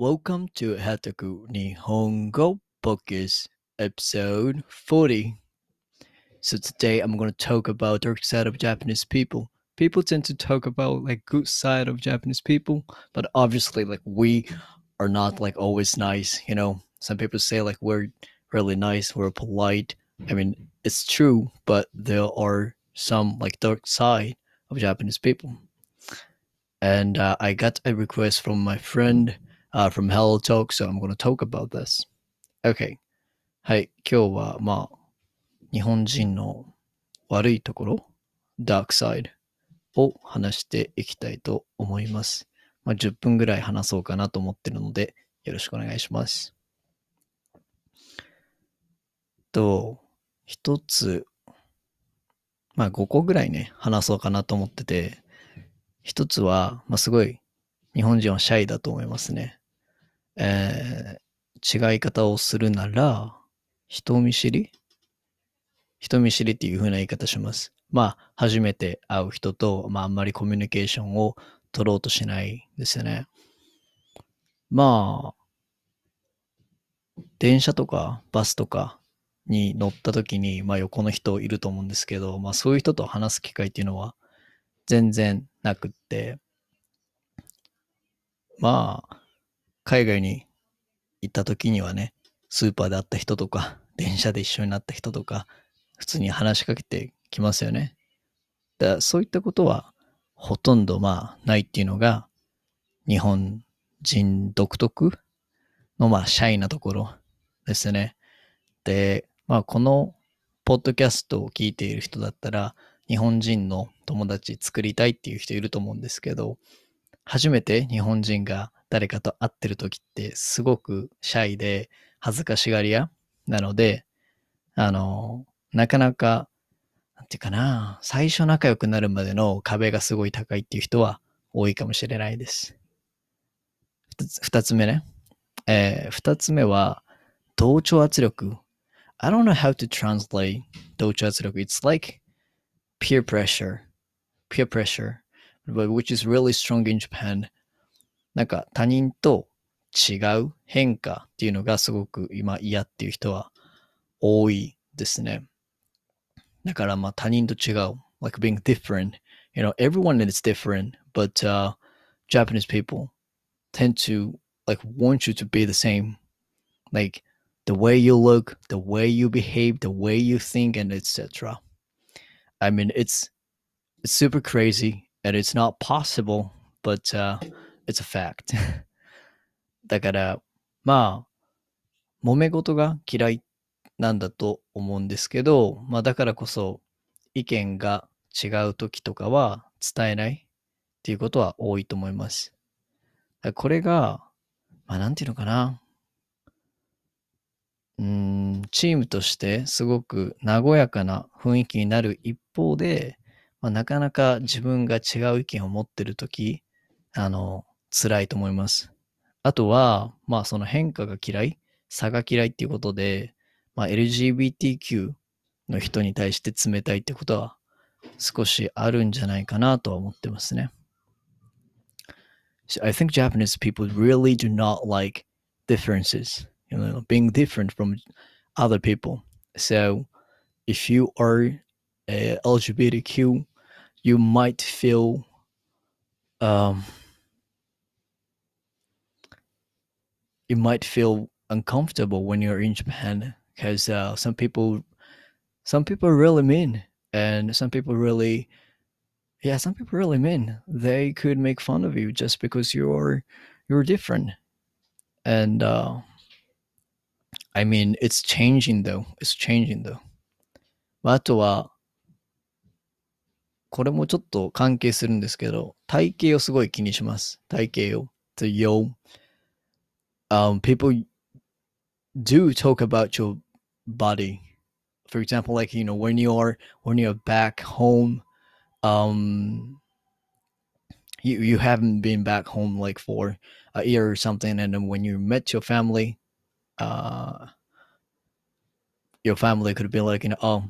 Welcome to Hataku Nihongo Podcast, episode 40. So today I'm going to talk about dark side of Japanese people. People tend to talk about like good side of Japanese people, but obviously like we are not like always nice, you know. Some people say like we're really nice, we're polite. I mean, it's true, but there are some like dark side of Japanese people. And uh, I got a request from my friend uh, from Hello Talk, so I'm going to talk about this. Okay. はい。今日は、まあ、日本人の悪いところ、ダークサイドを話していきたいと思います。まあ、10分ぐらい話そうかなと思ってるので、よろしくお願いします。と、一つ、まあ5個ぐらいね、話そうかなと思ってて、一つは、まあすごい、日本人はシャイだと思いますね。えー、違い方をするなら、人見知り？人見知りっていう風な言い方します。まあ、初めて会う人と、まあ、あんまりコミュニケーションを取ろうとしないですよね。まあ、電車とかバスとかに乗った時に、まあ横の人いると思うんですけど、まあそういう人と話す機会っていうのは全然なくって、まあ、海外に行った時にはね、スーパーで会った人とか、電車で一緒になった人とか、普通に話しかけてきますよね。だそういったことはほとんどまあないっていうのが日本人独特のまあシャイなところですね。で、まあこのポッドキャストを聞いている人だったら日本人の友達作りたいっていう人いると思うんですけど、初めて日本人が誰かと会ってる時ってすごくシャイで恥ずかしがり屋なので、あの、なかなか、なんていうかな、最初仲良くなるまでの壁がすごい高いっていう人は多いかもしれないです。二つつ目ね。えーつ目は、同調圧力。I don't know how to translate 同調圧力。It's like peer pressure. Peer pressure. But which is really strong in Japan. なんか他人と違う変化っていうのがすごく今嫌っていう人は多いですね。だからまあ他人と違う。like being different. You know, everyone is different, but uh, Japanese people tend to like want you to be the same. Like the way you look, the way you behave, the way you think, and etc. I mean, it's it's super crazy and it's not possible, but uh, it's a fact. だから、まあ、揉め事が嫌いなんだと思うんですけど、まあだからこそ意見が違う時とかは伝えないっていうことは多いと思います。これが、まあなんていうのかな。うーん、チームとしてすごく和やかな雰囲気になる一方で、まあ、なかなか自分が違う意見を持ってるとき、あの、辛いと思います。あとは、まあその変化が嫌い、差が嫌いっていうことで、まあ LGBTQ の人に対して冷たいってことは少しあるんじゃないかなとは思ってますね。So I think Japanese people really do not like differences, you know, being different from other people. So if you are uh, LGBTQ, you might feel um, you might feel uncomfortable when you're in Japan because uh, some people some people are really mean and some people really yeah some people really mean they could make fun of you just because you're you're different and uh, I mean it's changing though it's changing though まああとは これもちょっと関係するんですけど体型をすごい気にします体型を the yo um people do talk about your body for example like you know when you're when you're back home um you you haven't been back home like for a year or something and then when you met your family uh your family could be like you know oh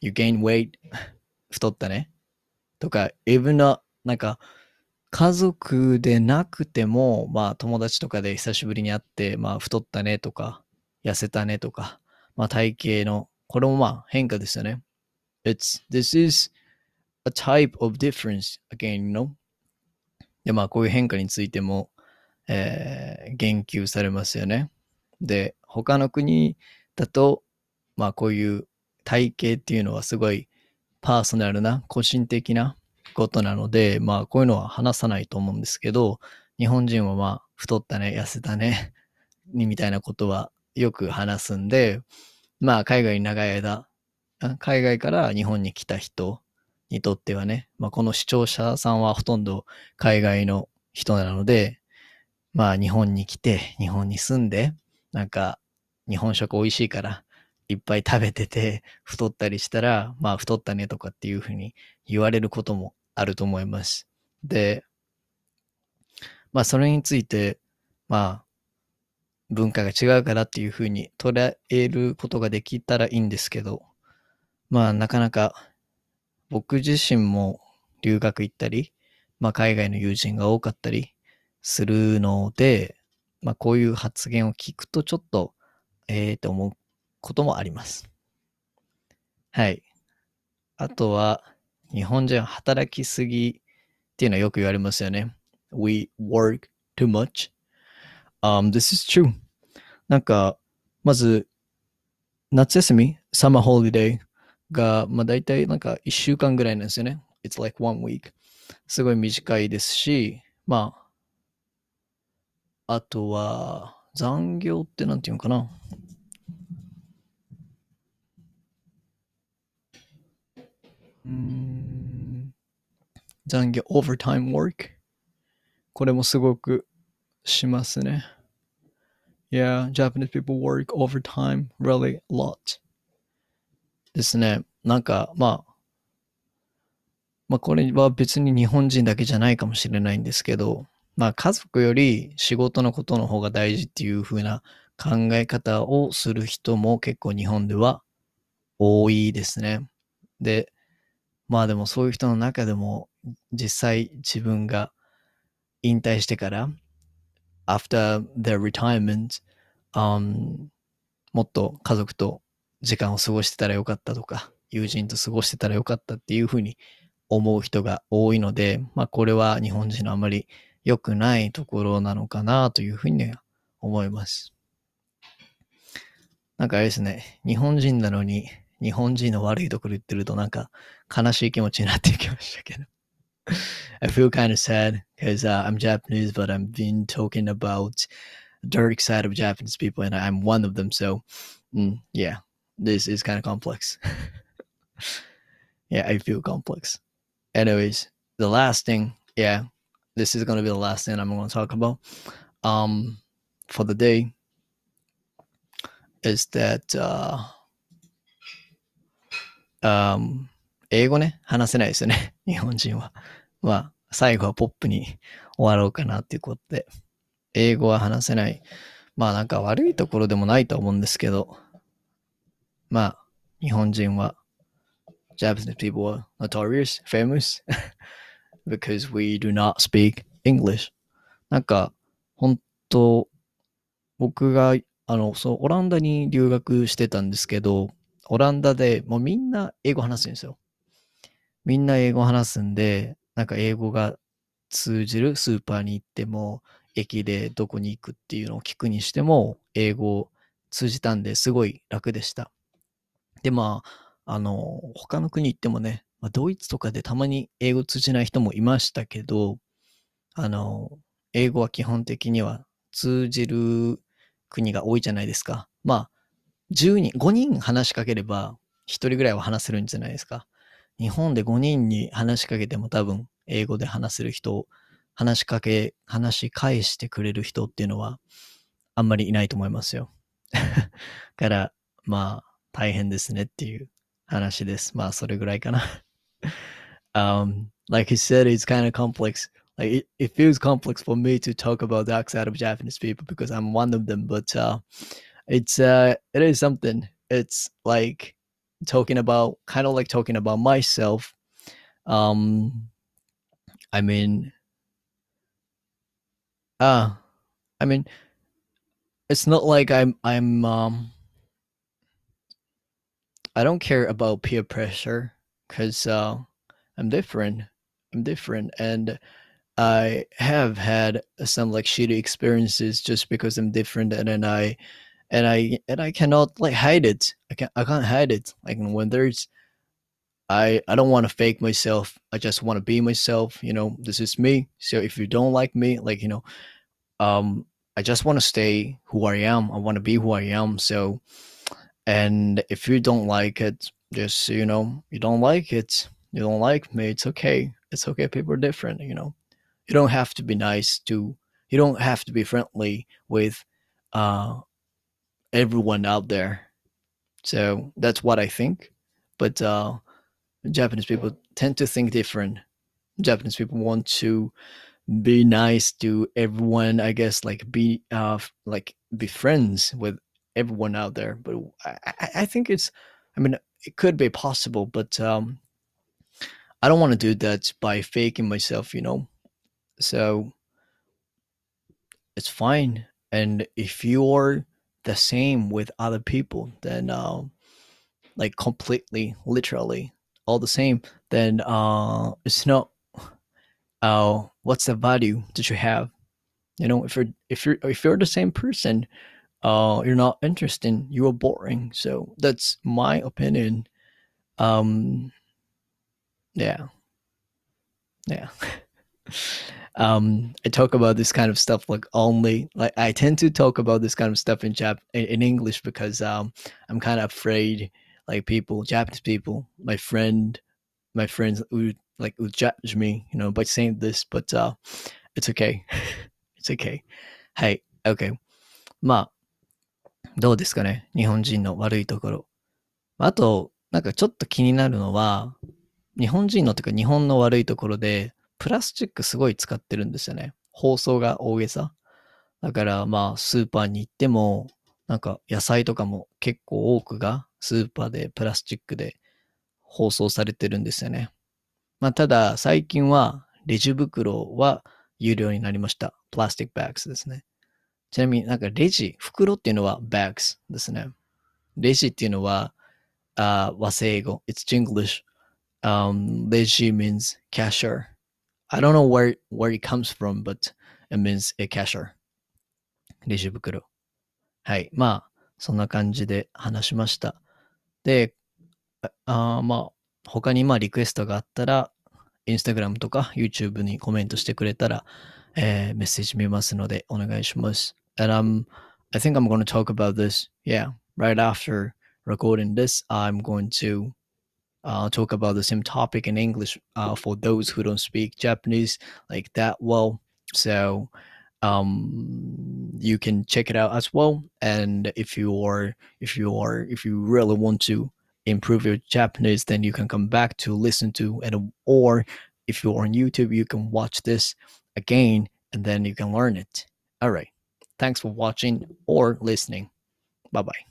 you gain weight 太ったねとか even not なんか家族でなくても、まあ友達とかで久しぶりに会って、まあ太ったねとか、痩せたねとか、まあ体型の、これもまあ変化ですよね。It's, this is a type of difference again, you know? で、まあこういう変化についても、えー言及されますよね。で、他の国だと、まあこういう体型っていうのはすごいパーソナルな、個人的なことなので、まあこういうのは話さないと思うんですけど、日本人はまあ太ったね、痩せたね、にみたいなことはよく話すんで、まあ海外に長い間、海外から日本に来た人にとってはね、まあこの視聴者さんはほとんど海外の人なので、まあ日本に来て、日本に住んで、なんか日本食美味しいからいっぱい食べてて太ったりしたら、まあ太ったねとかっていうふうに言われることもあると思います。で、まあそれについて、まあ文化が違うからっていうふうに捉えることができたらいいんですけど、まあなかなか僕自身も留学行ったり、まあ海外の友人が多かったりするので、まあこういう発言を聞くとちょっと、ええと思うこともあります。はい。あとは、日本人は働きすぎっていうのはよく言われますよね。We work too much. Um, this is true. なんか、まず、夏休み、サマーホリデーが、まあ大体なんか1週間ぐらいなんですよね。It's like one week. すごい短いですし、まあ、あとは、残業ってなんていうのかな。残業、overtime work。これもすごくしますね。Yeah, Japanese people work overtime really lot. ですね。なんか、まあ、まあこれは別に日本人だけじゃないかもしれないんですけど、まあ家族より仕事のことの方が大事っていう風な考え方をする人も結構日本では多いですね。で、まあでもそういう人の中でも実際自分が引退してから、after their retirement、um, もっと家族と時間を過ごしてたらよかったとか、友人と過ごしてたらよかったっていうふうに思う人が多いので、まあこれは日本人のあまり良くないところなのかなというふうには思います。なんかあれですね、日本人なのに日本人の悪いところ言ってるとなんか悲しい気持ちになってきましたけど。I feel kind of sad because uh, I'm Japanese, but I've been talking about the dark side of Japanese people, and I'm one of them. So, mm, yeah, this is kind of complex. yeah, I feel complex. Anyways, the last thing, yeah, this is going to be the last thing I'm going to talk about um, for the day is that uh, um, 英語ね、話せないですよね、日本人は。 まあ、最後はポップに終わろうかなっていうことで。英語は話せない。まあなんか悪いところでもないと思うんですけど、まあ、日本人は、Japanese people are notorious, famous, because we do not speak English. なんか、本当僕が、あの、そう、オランダに留学してたんですけど、オランダでもうみんな英語話すんですよ。みんな英語話すんで、なんか英語が通じるスーパーに行っても、駅でどこに行くっていうのを聞くにしても、英語を通じたんですごい楽でした。で、まあ、あの、他の国行ってもね、まあ、ドイツとかでたまに英語通じない人もいましたけど、あの、英語は基本的には通じる国が多いじゃないですか。まあ、10人、5人話しかければ、1人ぐらいは話せるんじゃないですか。日本で5人に話しかけても多分、英語で話せる人、話しかけ、話し返してくれる人っていうのは、あんまりいないと思いますよ。から、まあ、大変ですねっていう話です。まあ、それぐらいかな。um, like he said, it's kind of complex. Like it, it feels complex for me to talk about the dark side of Japanese people because I'm one of them. But uh, it's uh, it is something. It's like talking about kind of like talking about myself. Um, I mean, Uh, I mean, it's not like I'm I'm um I don't care about peer pressure because uh, I'm different. I'm different, and I have had some like shitty experiences just because I'm different, and then I and I and I cannot like hide it. I can't I can't hide it. Like when there's I I don't want to fake myself. I just want to be myself. You know, this is me. So if you don't like me, like you know, um, I just want to stay who I am. I want to be who I am. So, and if you don't like it, just you know, you don't like it. You don't like me. It's okay. It's okay. People are different. You know, you don't have to be nice to. You don't have to be friendly with uh, everyone out there. So that's what I think. But uh, Japanese people tend to think different. Japanese people want to be nice to everyone, I guess, like be uh like be friends with everyone out there. But I, I, think it's I mean it could be possible, but um I don't want to do that by faking myself, you know. So it's fine. And if you're the same with other people, then uh, like completely, literally, all the same, then uh, it's not. Uh, what's the value that you have? You know, if you're if you're if you're the same person, uh, you're not interesting. You are boring. So that's my opinion. Um, yeah, yeah. um, I talk about this kind of stuff like only like I tend to talk about this kind of stuff in Jap in, in English because um, I'm kind of afraid like people, Japanese people, my friend, my friends would like would judge me, you know, by saying this, but uh, it's okay. it's okay. はい、OK。まあ、どうですかね日本人の悪いところ。あと、なんかちょっと気になるのは、日本人のというか日本の悪いところで、 プラスチックすごい使ってるんですよね。包装が大げさ。だからまあスーパーに行っても、なんか野菜とかも結構多くがスーパーでプラスチックで包装されてるんですよね。まあただ最近はレジ袋は有料になりました。プラスティックバッグスですね。ちなみになんかレジ、袋っていうのはバッグスですね。レジっていうのは、uh, 和製英語。It's English. Um, レジ means cashier. I don't know where where it comes from, but it means a cashier. レジ袋。はい。まあ、そんな感じで話しました。で、あまあ、他にまあリクエストがあったら、Instagram とか YouTube にコメントしてくれたら、えー、メッセージ見ますのでお願いします。And um, I think I'm going to talk about this, yeah, right after recording this. I'm going to uh, talk about the same topic in English uh, for those who don't speak Japanese like that well. So um, you can check it out as well. And if you are if you are if you really want to improve your Japanese, then you can come back to listen to and or if you're on YouTube, you can watch this again and then you can learn it. All right. Thanks for watching or listening. Bye bye.